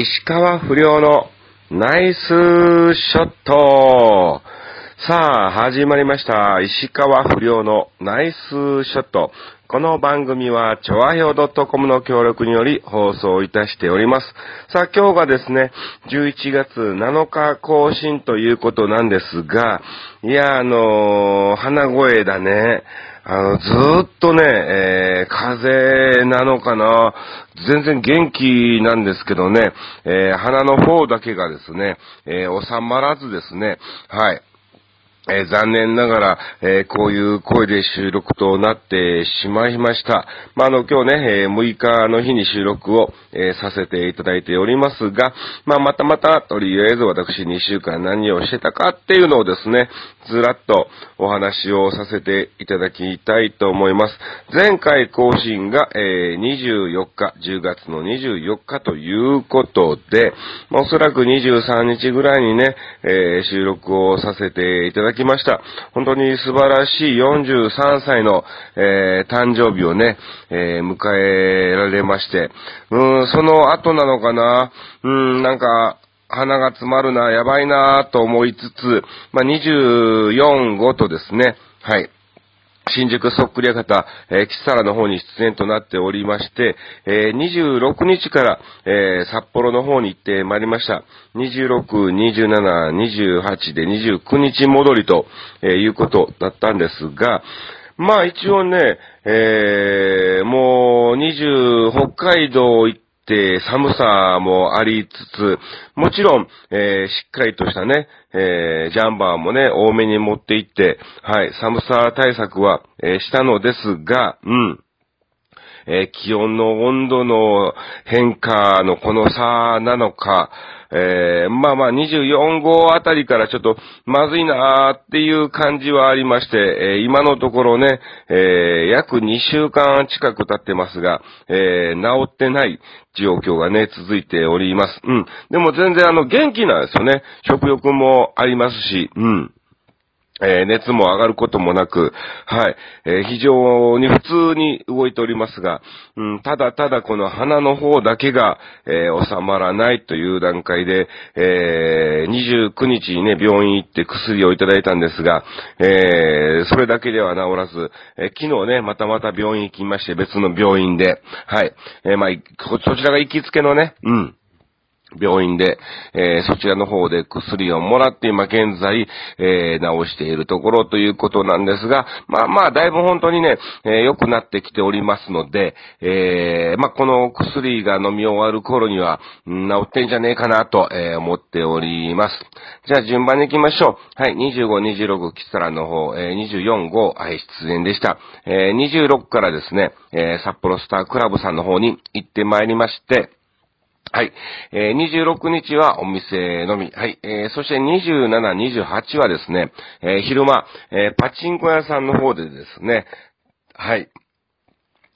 石川不良のナイスショットさあ、始まりました。石川不良のナイスショット。この番組は、ちょわひょう .com の協力により放送いたしております。さあ、今日がですね、11月7日更新ということなんですが、いや、あのー鼻声だね。あの、ずーっとね、えー、風邪なのかな。全然元気なんですけどね、えー、鼻の方だけがですね、えー、収まらずですね、はい。え残念ながら、えこういう声で収録となってしまいました。まあ、の、今日ね、え6日の日に収録を、えさせていただいておりますが、まあ、またまた、とりあえず私2週間何をしてたかっていうのをですね、ずらっとお話をさせていただきたいと思います。前回更新が、え24日、10月の24日ということで、おそらく23日ぐらいにね、え収録をさせていただきました。本当に素晴らしい43歳の、えー誕生日をね、えー迎えられまして、うん、その後なのかな、うん、なんか、鼻が詰まるな、やばいなと思いつつ、まあ、24、5とですね、はい。新宿そっくり館、えー、キサラの方に出演となっておりまして、えー26日から、えー札幌の方に行ってまいりました。26、27、28で29日戻りと、えーいうことだったんですが、まあ一応ね、えーもう20、北海道行って寒さもありつつ、もちろん、えーしっかりとしたね、えージャンバーもね、多めに持っていって、はい、寒さ対策は、えーしたのですが、うん。えー気温の温度の変化のこの差なのか、えーまあまあ24号あたりからちょっとまずいなーっていう感じはありまして、えー今のところね、えー約2週間近く経ってますが、えー治ってない状況がね、続いております。うん。でも全然あの元気なんですよね。食欲もありますし、うん。えー熱も上がることもなく、はい、えー非常に普通に動いておりますが、うん、ただただこの鼻の方だけが、えー収まらないという段階で、えー29日にね、病院行って薬をいただいたんですが、えそれだけでは治らず、え昨日ね、またまた病院行きまして、別の病院で、はい、えまあ、そちらが行きつけのね、うん、病院で、えーそちらの方で薬をもらって今現在、えー治しているところということなんですが、まあまあ、だいぶ本当にね、えー良くなってきておりますので、えーまあこの薬が飲み終わる頃には、治ってんじゃねえかなと、えー思っております。じゃあ順番に行きましょう。はい、25、26、キサラの方、えー24、5、はい、出演でした。えー26からですね、えー札幌スタークラブさんの方に行ってまいりまして、はい。えー26日はお店のみ。はい。えーそして27、28はですね、えー昼間、えーパチンコ屋さんの方でですね、はい。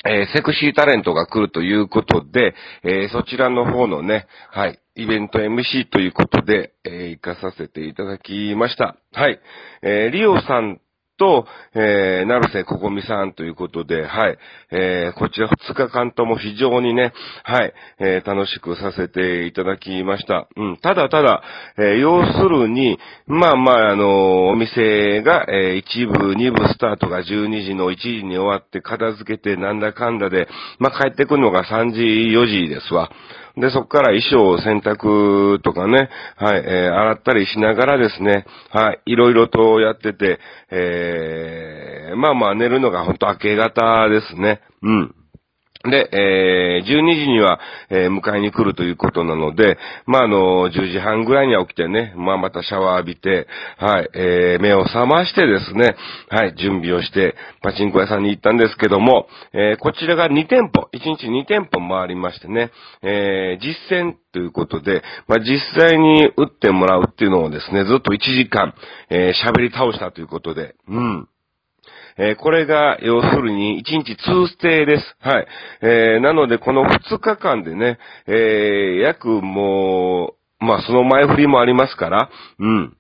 えーセクシータレントが来るということで、えーそちらの方のね、はい、イベント MC ということで、えー行かさせていただきました。はい。えーリオさんと、えー、成瀬ここみさんということで、はい、えー、こちら2日間とも非常にね、はい、えー、楽しくさせていただきました。うん、ただただ、えー、要するに、まあまあ、あのお店が、えー、1部、2部スタートが12時の1時に終わって片付けてなんだかんだで、まあ帰ってくるのが3時、4時ですわ。で、そこから衣装を洗濯とかね、はい、えー洗ったりしながらですね、はい、いろいろとやってて、えーまあまあ寝るのがほんと明け方ですね。うん。で、えー12時には、えー迎えに来るということなので、まあ、あの、10時半ぐらいには起きてね、まあ、またシャワー浴びて、はい、えー目を覚ましてですね、はい、準備をして、パチンコ屋さんに行ったんですけども、えーこちらが2店舗、1日2店舗回りましてね、えー実践ということで、まあ、実際に打ってもらうっていうのをですね、ずっと1時間、えー喋り倒したということで、うん。えーこれが、要するに、1日2ステイです。はい。えーなので、この2日間でね、えー約もう、まあ、その前振りもありますから、うん。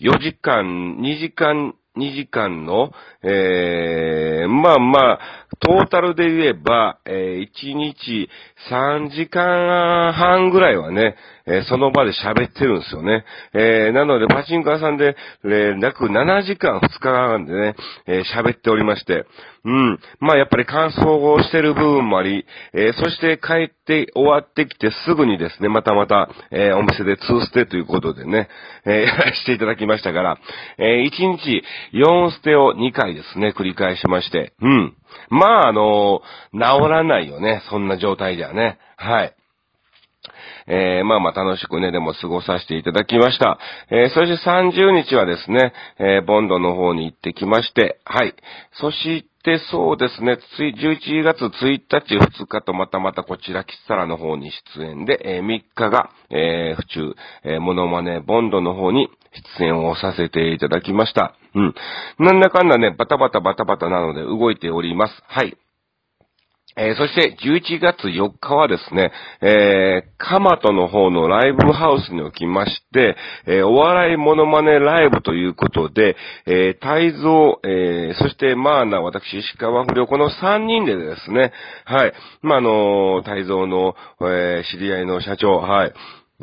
4時間、2時間、2時間の、えー、まあまあ、トータルで言えば、えー、1日3時間半ぐらいはね、えー、その場で喋ってるんですよね。えー、なので、パチンコ屋さんで、えー、約7時間2日間でね、え喋っておりまして、うん。まあ、やっぱり感想をしてる部分もあり、えそして帰って終わってきてすぐにですね、またまた、えお店で2ステということでね、えやらせていただきましたから、え1日4ステを2回ですね、繰り返しまして、うん。まあ、あの治らないよね、そんな状態じゃね。はい。えー、まあまあ楽しくね、でも過ごさせていただきました。えー、そして30日はですね、えー、ボンドの方に行ってきまして、はい。そして、そうですね、11月1日、2日とまたまたこちら、キッサラの方に出演で、えー、3日が、えー、府中、えー、モノマネボンドの方に出演をさせていただきました。うん。なんだかんだね、バタバタバタバタなので動いております。はい。えー、そして11月4日はですね、えー、カマトの方のライブハウスにおきまして、えー、お笑いモノマネライブということで、えー、泰造、えー、そしてマーナ、私、石川不良、この3人でですね、はい、まあ、あのー、泰造の、えー、知り合いの社長、はい、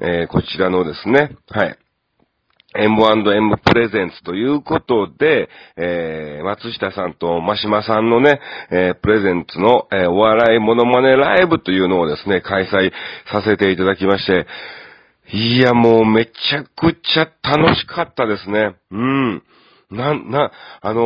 えー、こちらのですね、はい、M&M プレゼンツということで、えー、松下さんと真島さんのね、えー、プレゼンツの、えー、お笑いモノマネライブというのをですね、開催させていただきまして、いや、もうめちゃくちゃ楽しかったですね。うん。な、な、あのー、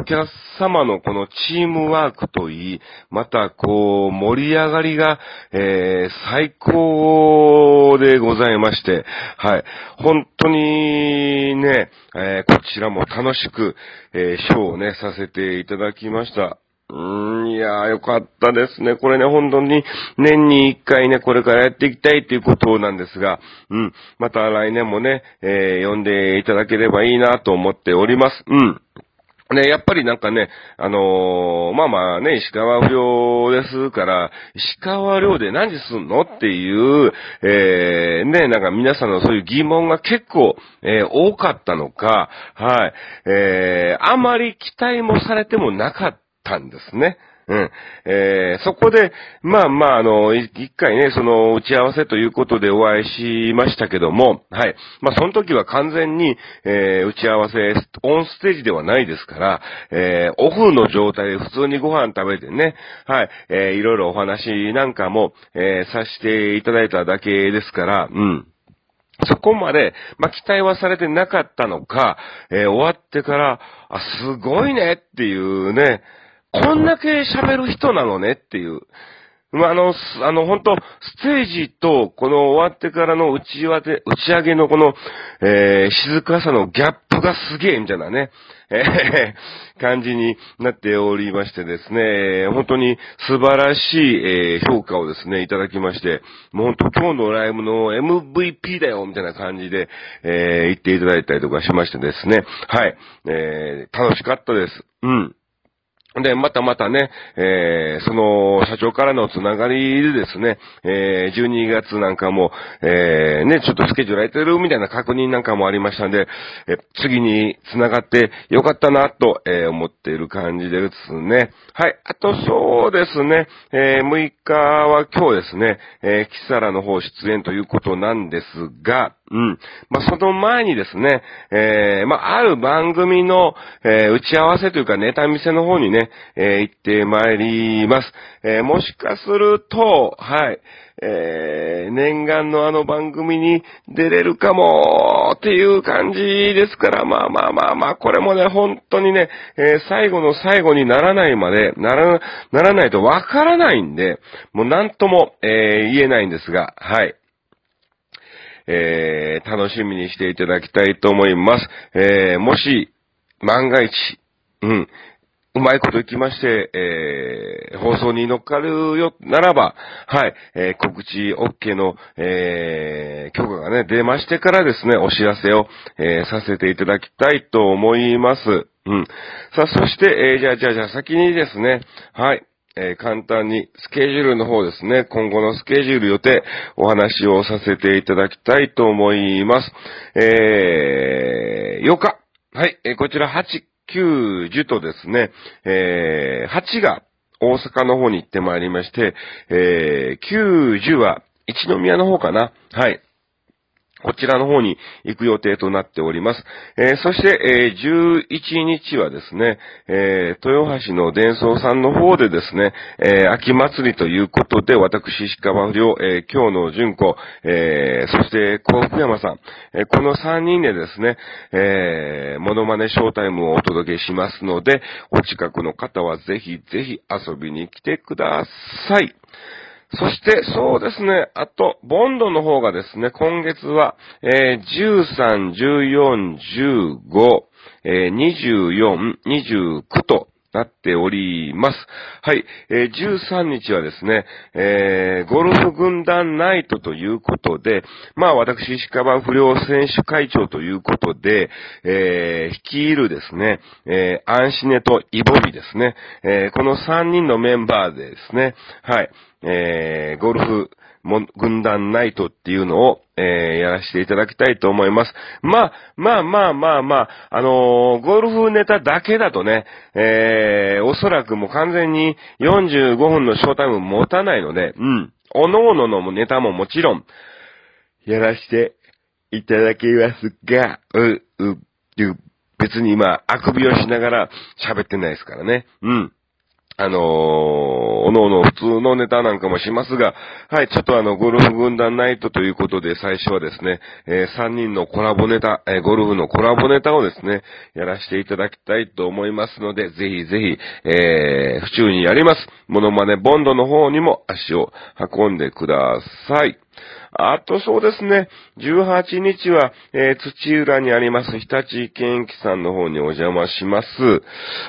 お客様のこのチームワークといい、またこう、盛り上がりが、えー、最高でございまして、はい。本当にね、えー、こちらも楽しく、えショーをね、させていただきました。うーん、いやー、よかったですね。これね、本当に年に一回ね、これからやっていきたいっていうことなんですが、うん、また来年もね、えー、呼んでいただければいいなと思っております。うん。ね、やっぱりなんかね、あのー、まあまあね、石川不良ですから、石川遼で何すんのっていう、えー、ね、なんか皆さんのそういう疑問が結構、えー、多かったのか、はい、えー、あまり期待もされてもなかったたんですね。うん。えー、そこで、まあまあ、あの、一回ね、その、打ち合わせということでお会いしましたけども、はい。まあ、その時は完全に、えー、打ち合わせ、オンステージではないですから、えー、オフの状態で普通にご飯食べてね、はい、えー、いろいろお話なんかも、えー、させていただいただけですから、うん。そこまで、まあ、期待はされてなかったのか、えー、終わってから、あ、すごいねっていうね、こんだけ喋る人なのねっていう。まあ、あの、あの、本当ステージと、この終わってからの打ち上げ、打ち上げのこの、えー、静かさのギャップがすげえ、みたいなね、えー、感じになっておりましてですね、本当に素晴らしい、えー、評価をですね、いただきまして、もう本当今日のライブの MVP だよ、みたいな感じで、えー、言っていただいたりとかしましてですね、はい、えー、楽しかったです。うん。で、またまたね、えー、その、社長からのつながりでですね、えー、12月なんかも、えー、ね、ちょっとスケジュール空いてるみたいな確認なんかもありましたんで、え次に繋がってよかったな、と、え思っている感じですね。はい。あと、そうですね、え6日は今日ですね、えキサラの方出演ということなんですが、うん。まあ、その前にですね、えー、まあ、ある番組の、えー、打ち合わせというかネタ見せの方にね、えー、行ってまいります。えもしかすると、はい、え念願のあの番組に出れるかもっていう感じですから、まあまあまあまあ、これもね、本当にね、え最後の最後にならないまで、なら、ならないとわからないんで、もうなんとも、え言えないんですが、はい。えー、楽しみにしていただきたいと思います。えー、もし、万が一、うん、うまいこといきまして、えー、放送に乗っかるよ、ならば、はい、えー、告知 OK の、えー、許可がね、出ましてからですね、お知らせを、えー、させていただきたいと思います。うん。さあ、そして、えー、じゃあ、じゃあ、じゃあ、先にですね、はい、えー、簡単にスケジュールの方ですね、今後のスケジュール予定、お話をさせていただきたいと思います。えー、8日。はい、えー、こちら8、9、10とですね、えー、8が、大阪の方に行ってまいりまして、えー、9、10は一宮の方かな。はい。こちらの方に行く予定となっております。えー、そして、えー、11日はですね、えー、豊橋の伝送さんの方でですね、え秋祭りということで、私、石川不良、え今日の純子、えそして幸福山さん、えこの3人でですね、えモノマネショータイムをお届けしますので、お近くの方はぜひぜひ遊びに来てください。そして、そうですね、あと、ボンドの方がですね、今月は、えー、13、14、15、えー、24、29と、なっております。はい。えー、13日はですね、えー、ゴルフ軍団ナイトということで、まあ私、石川不良選手会長ということで、えー、率いるですね、えー、アンシネとイボビですね、えー、この3人のメンバーでですね、はい。えー、ゴルフも軍団ナイトっていうのを、えー、やらせていただきたいと思います。まあ、まあまあまあまあ、あのー、ゴルフネタだけだとね、えー、おそらくもう完全に45分のショータイム持たないので、うん。おのおののネタももちろん、やらせていただきますが、う、う、う、別に今、あくびをしながら喋ってないですからね。うん。あのー、おのおの普通のネタなんかもしますが、はい、ちょっとあの、ゴルフ軍団ナイトということで、最初はですね、えー、3人のコラボネタ、えー、ゴルフのコラボネタをですね、やらせていただきたいと思いますので、ぜひぜひ、えー、府中にやります。モノマネボンドの方にも足を運んでください。あとそうですね、18日は、えー、土浦にあります日立県機さんの方にお邪魔します。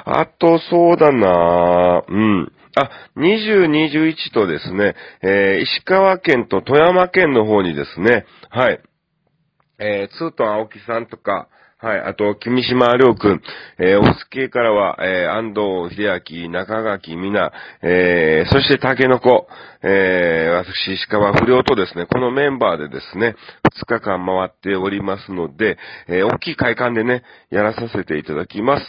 あとそうだなうん。あ、20、21とですね、えー、石川県と富山県の方にですね、はい。えー、ツートン青木さんとか、はい。あと、君島良くん、えー、オス系からは、えー、安藤秀明、中垣美奈、えー、そして竹の子、えー、私、石川不良とですね、このメンバーでですね、2日間回っておりますので、えー、大きい会館でね、やらさせていただきます。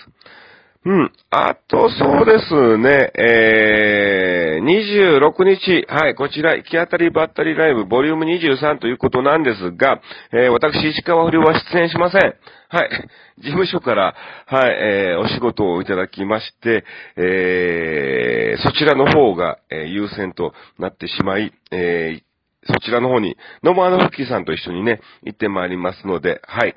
うん。あと、そうですね、えー、26日、はい、こちら、行き当たりばったりライブ、ボリューム23ということなんですが、えー、私、石川不良は出演しません。はい。事務所から、はい、えー、お仕事をいただきまして、えー、そちらの方が、えー、優先となってしまい、えー、そちらの方に、野間のふきさんと一緒にね、行ってまいりますので、はい。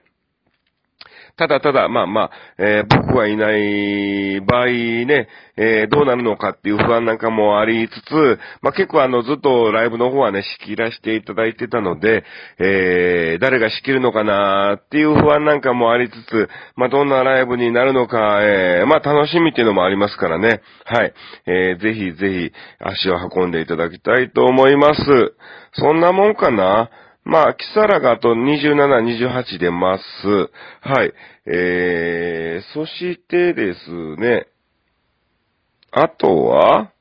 ただただ、まあまあ、えー、僕はいない場合ね、えー、どうなるのかっていう不安なんかもありつつ、まあ結構あの、ずっとライブの方はね、仕切らせていただいてたので、えー、誰が仕切るのかなっていう不安なんかもありつつ、まあどんなライブになるのか、えー、まあ楽しみっていうのもありますからね。はい。えー、ぜひぜひ足を運んでいただきたいと思います。そんなもんかな？まあ、キサラがあと27、28出ます。はい。えー、そしてですね、あとは、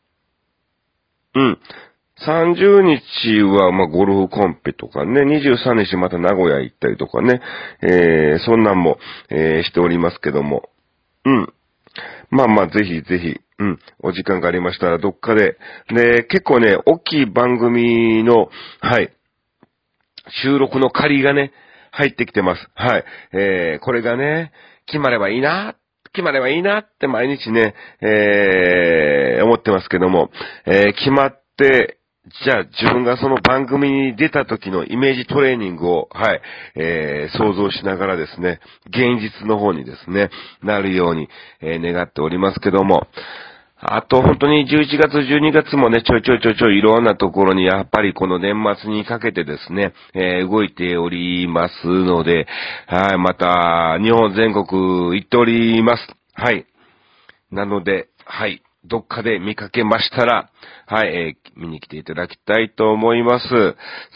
うん。30日は、まあ、ゴルフコンペとかね、23日また名古屋行ったりとかね、えー、そんなんも、えー、しておりますけども、うん。まあまあ、ぜひぜひ、うん、お時間がありましたら、どっかで、で、結構ね、大きい番組の、はい、収録の仮がね、入ってきてます。はい。えー、これがね、決まればいいな、決まればいいなって毎日ね、えー、思ってますけども、えー、決まって、じゃあ自分がその番組に出た時のイメージトレーニングを、はい、えー、想像しながらですね、現実の方にですね、なるように、えー、願っておりますけども、あと本当に11月、12月もね、ちょいちょいちょいちょいいろんなところにやっぱりこの年末にかけてですね、えー、動いておりますので、はい、また、日本全国行っております。はい。なので、はい。どっかで見かけましたら、はい、えー、見に来ていただきたいと思います。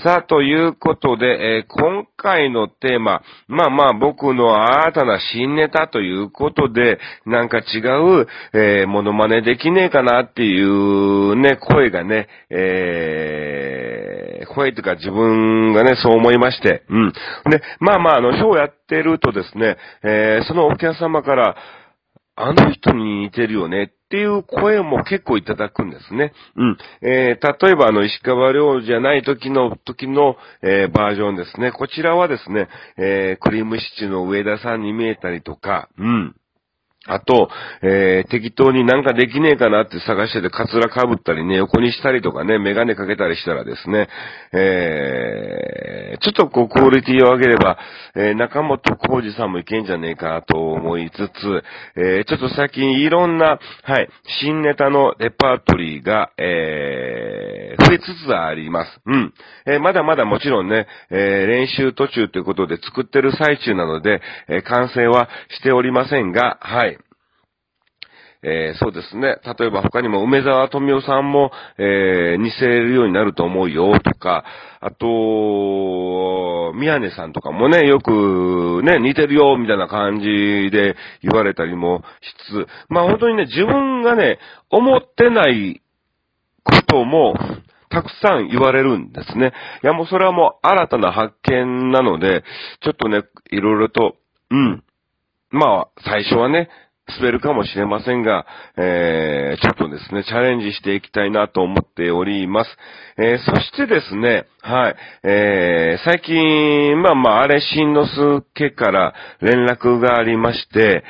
さあ、ということで、えー、今回のテーマ、まあまあ僕の新たな新ネタということで、なんか違う、えー、モノマネできねえかなっていうね、声がね、えー、声というか自分がね、そう思いまして、うん。で、まあまあ、あの、ショーやってるとですね、えー、そのお客様から、あの人に似てるよねっていう声も結構いただくんですね。うん。えー、例えばあの、石川遼じゃない時の、時の、えー、バージョンですね。こちらはですね、えー、クリームシチューの上田さんに見えたりとか、うん。あと、えー、適当になんかできねえかなって探してて、カツラ被ったりね、横にしたりとかね、メガネかけたりしたらですね、えー、ちょっとこう、クオリティを上げれば、えー、中本浩二さんもいけんじゃねえかと思いつつ、えー、ちょっと最近いろんな、はい、新ネタのレパートリーが、えー、増えつつあります。うん。えー、まだまだもちろんね、えー、練習途中ということで作ってる最中なので、えー、完成はしておりませんが、はい。えー、そうですね。例えば他にも梅沢富美男さんも、えー、似せるようになると思うよとか、あと、宮根さんとかもね、よくね、似てるよみたいな感じで言われたりもしつつ、まあ本当にね、自分がね、思ってないことも、たくさん言われるんですね。いやもうそれはもう新たな発見なので、ちょっとね、いろいろと、うん。まあ、最初はね、滑るかもしれませんが、えー、ちょっとですね、チャレンジしていきたいなと思っております。えー、そしてですね、はい、えー、最近、まあまあ、あれ、新之助から連絡がありまして、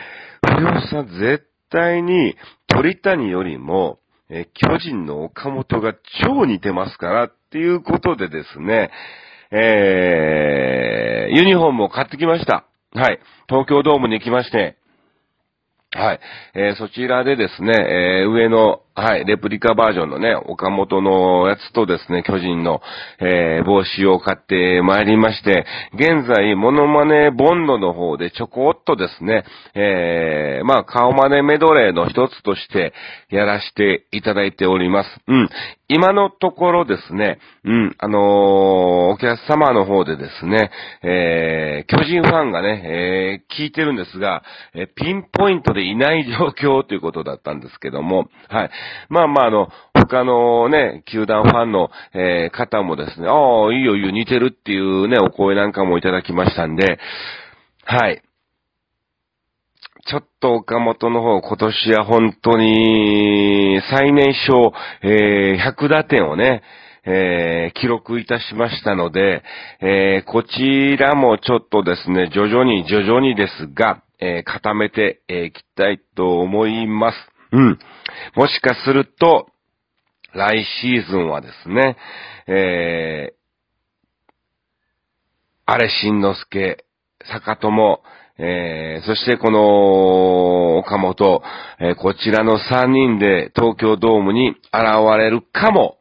不良さん絶対に鳥谷よりも、えー、巨人の岡本が超似てますからっていうことでですね、えー、ユニフォームを買ってきました。はい。東京ドームに行きまして、はい。えー、そちらでですね、えー、上の、はい、レプリカバージョンのね、岡本のやつとですね、巨人の、えー、帽子を買ってまいりまして、現在、モノマネボンドの方でちょこっとですね、えー、まあ、顔マネメドレーの一つとしてやらせていただいております。うん。今のところですね、うん、あのー、お客様の方でですね、えー、巨人ファンがね、えー、聞いてるんですが、えピンポイントでいない状況ということだったんですけども、はい。まあまあ、あの、他のね、球団ファンの、えー、方もですね、ああ、いいよいいよ、似てるっていうね、お声なんかもいただきましたんで、はい。ちょっと岡本の方、今年は本当に、最年少、えー、100打点をね、えー、記録いたしましたので、えー、こちらもちょっとですね、徐々に徐々にですが、えー、固めてい、えきたいと思います。うん。もしかすると、来シーズンはですね、えー、あれしんのすけ、坂友、えー、そしてこの、岡本、えー、こちらの3人で東京ドームに現れるかも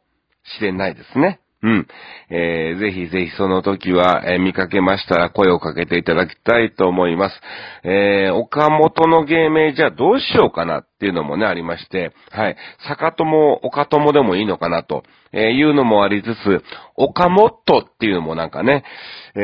しれないですね。うん。えー、ぜひぜひその時は、えー、見かけましたら声をかけていただきたいと思います。えー、岡本の芸名じゃどうしようかなっていうのもね、ありまして、はい。坂友、岡友でもいいのかなと、えー、いうのもありつつ、岡本っていうのもなんかね、えー、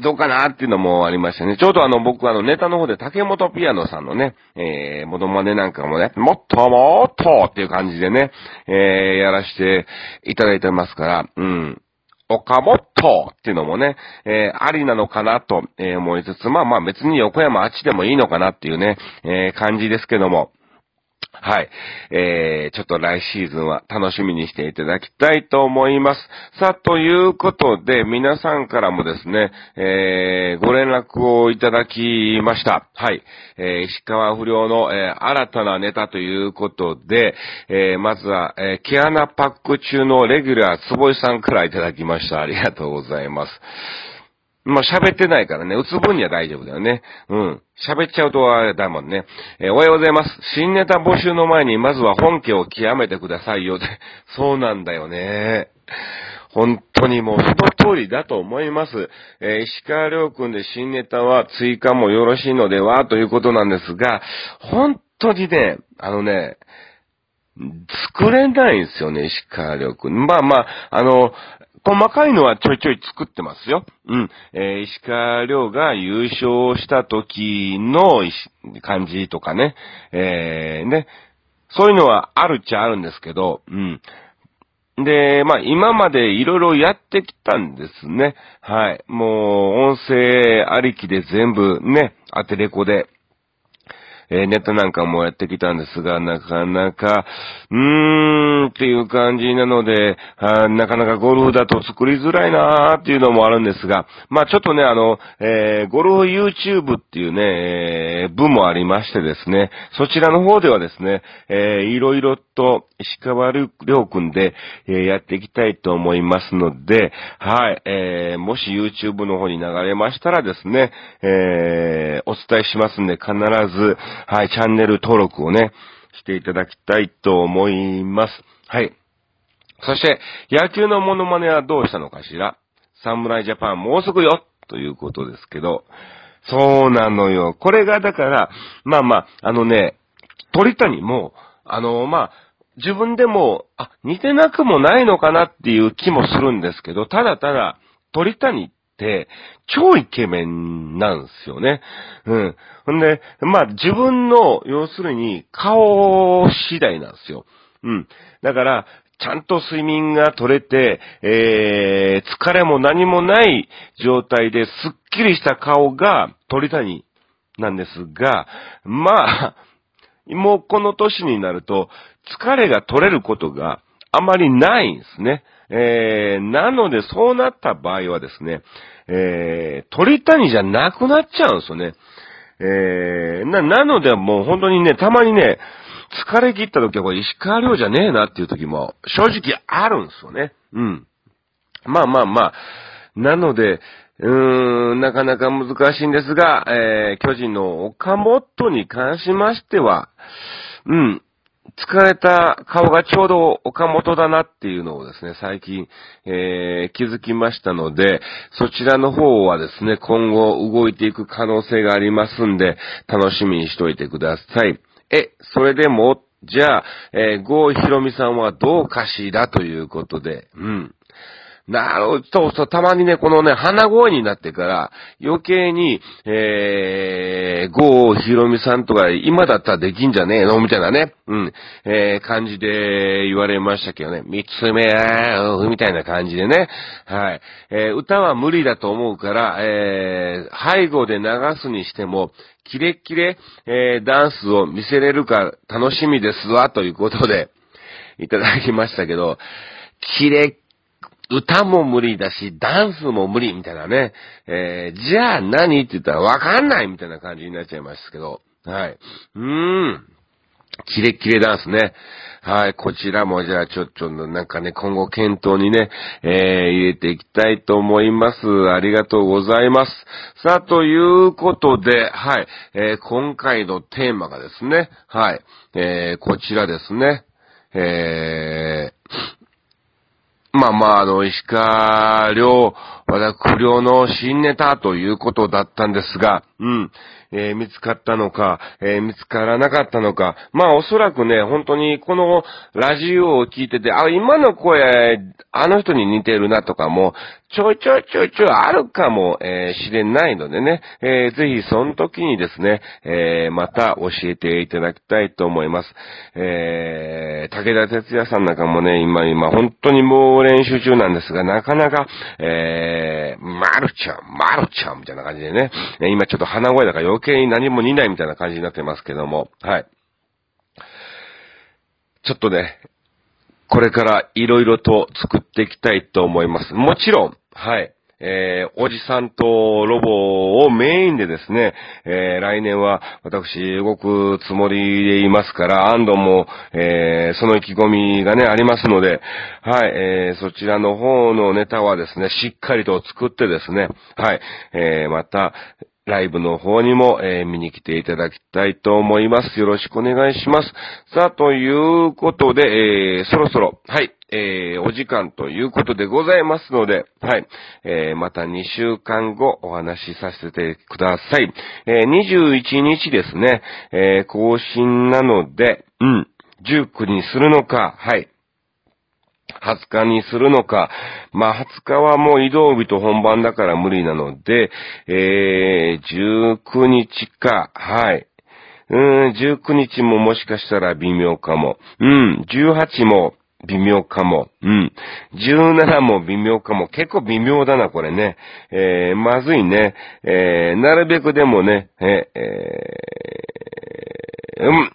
どうかなっていうのもありましたね。ちょうどあの、僕あの、ネタの方で竹本ピアノさんのね、えー、モノマネなんかもね、もっともっとっていう感じでね、えー、やらしていただいてますから、うん。岡本っていうのもね、えー、ありなのかなと、えー、思いつつ、まあまあ別に横山あっちでもいいのかなっていうね、えー、感じですけども、はい。えー、ちょっと来シーズンは楽しみにしていただきたいと思います。さあ、ということで、皆さんからもですね、えー、ご連絡をいただきました。はい。えー、石川不良の、えー、新たなネタということで、えー、まずは、えー、毛穴パック中のレギュラー、坪井さんからいただきました。ありがとうございます。まあ、喋ってないからね、打つ分には大丈夫だよね。うん。喋っちゃうとあれだもんね。えー、おはようございます。新ネタ募集の前に、まずは本家を極めてくださいよ。そうなんだよね。本当にもうその通りだと思います。えー、石川良君で新ネタは追加もよろしいのでは？ということなんですが、本当にね、あのね、作れないんですよね、石川良君。まあまあ、あの、細かいのはちょいちょい作ってますよ。うん。えー、石川亮が優勝した時の感じとかね。えー、ね。そういうのはあるっちゃあるんですけど、うん。で、まあ、今までいろいろやってきたんですね。はい。もう、音声ありきで全部ね、当てレコでえー、ネタなんかもやってきたんですが、なかなか、うーんっていう感じなので、あなかなかゴルフだと作りづらいなーっていうのもあるんですが、まあちょっとね、あの、えー、ゴルフ YouTube っていうね、えー、部もありましてですね、そちらの方ではですね、えー、いろいろと石川良君で、えー、やっていきたいと思いますので、はい、えー、もし YouTube の方に流れましたらですね、えー、お伝えしますんで、必ず、はい、チャンネル登録をね、していただきたいと思います。はい。そして、野球のモノマネはどうしたのかしら？侍ジャパンもうすぐよということですけど、そうなのよ。これがだから、まあまあ、あのね、鳥谷も、あの、まあ、自分でも、あ、似てなくもないのかなっていう気もするんですけど、ただただ、鳥谷っ、超イケメンなんですよね。うん。ほんで、まあ自分の、要するに、顔次第なんですよ。うん。だから、ちゃんと睡眠が取れて、えー、疲れも何もない状態ですっきりした顔が鳥谷なんですが、まあ、もうこの年になると、疲れが取れることがあまりないんですね。えー、なのでそうなった場合はですね、えー、鳥谷じゃなくなっちゃうんですよね。えー、な、なのでもう本当にね、たまにね、疲れ切った時はこれ石川遼じゃねえなっていう時も正直あるんですよね。うん。まあまあまあ。なので、うーん、なかなか難しいんですが、えー、巨人の岡本に関しましては、うん、疲れた顔がちょうど岡本だなっていうのをですね、最近、えー、気づきましたので、そちらの方はですね、今後動いていく可能性がありますんで、楽しみにしといてください。え、それでも、じゃあ、えー、ゴーヒロミさんはどうかしらということで、うん。なるそうそう、たまにね、このね、鼻声になってから、余計に、えー、ゴーヒロミさんとか、今だったらできんじゃねえのみたいなね、うん、えー、感じで言われましたけどね、三つ目、みたいな感じでね、はい。えー、歌は無理だと思うから、えー、背後で流すにしても、キレッキレ、えー、ダンスを見せれるか楽しみですわ、ということで、いただきましたけど、キレッ歌も無理だし、ダンスも無理みたいなね。えー、じゃあ何って言ったらわかんないみたいな感じになっちゃいましたけど。はい。うーん。キレッキレダンスね。はい、こちらもじゃあちょっとなんかね、今後検討にね、えー、入れていきたいと思います。ありがとうございます。さあ、ということで、はい、えー、今回のテーマがですね、はい、えー、こちらですね、えー、まあまあ、あの、石川遼、和田不良の新ネタということだったんですが、うん。えー、見つかったのか、えー、見つからなかったのか。まあおそらくね、本当にこのラジオを聞いてて、あ、今の声、あの人に似てるなとかも、ちょいちょいちょいちょいあるかも、えー、れないのでね、えー、ぜひその時にですね、えー、また教えていただきたいと思います。えー、武田哲也さんなんかもね、今今本当にもう練習中なんですが、なかなか、えー、えまるちゃん、まるちゃんみたいな感じでね、今ちょっと鼻声だから余計に何も似ないみたいな感じになってますけども、はい。ちょっとね、これから色々と作っていきたいと思います。もちろん、はい。えー、おじさんとロボをメインでですね、えー、来年は私動くつもりでいますから、安藤も、えー、その意気込みがね、ありますので、はい、えー、そちらの方のネタはですね、しっかりと作ってですね、はい、えー、また、ライブの方にも、えー、見に来ていただきたいと思います。よろしくお願いします。さあ、ということで、えー、そろそろ、はい、えー、お時間ということでございますので、はい、えー、また2週間後お話しさせてください。えー、21日ですね、えー、更新なので、うん、19にするのか、はい、20日にするのか、まあ、20日はもう移動日と本番だから無理なので、えー、19日か、はい。うん、19日ももしかしたら微妙かも。うん、18も微妙かも。うん。17も微妙かも。結構微妙だな、これね。えー、まずいね。えー、なるべくでもね、えー、うん。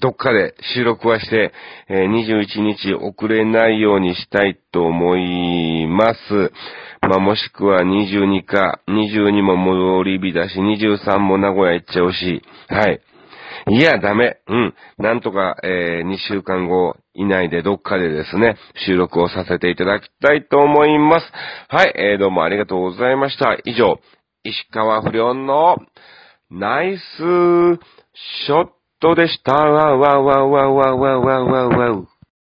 どっかで収録はして、え21日遅れないようにしたいと思います。まあ、もしくは22か、22も戻り日だし、23も名古屋行っちゃうし、はい。いや、ダメ。うん。なんとか、え2週間後以内でどっかでですね、収録をさせていただきたいと思います。はい、えー、どうもありがとうございました。以上、石川不良のナイスショット todo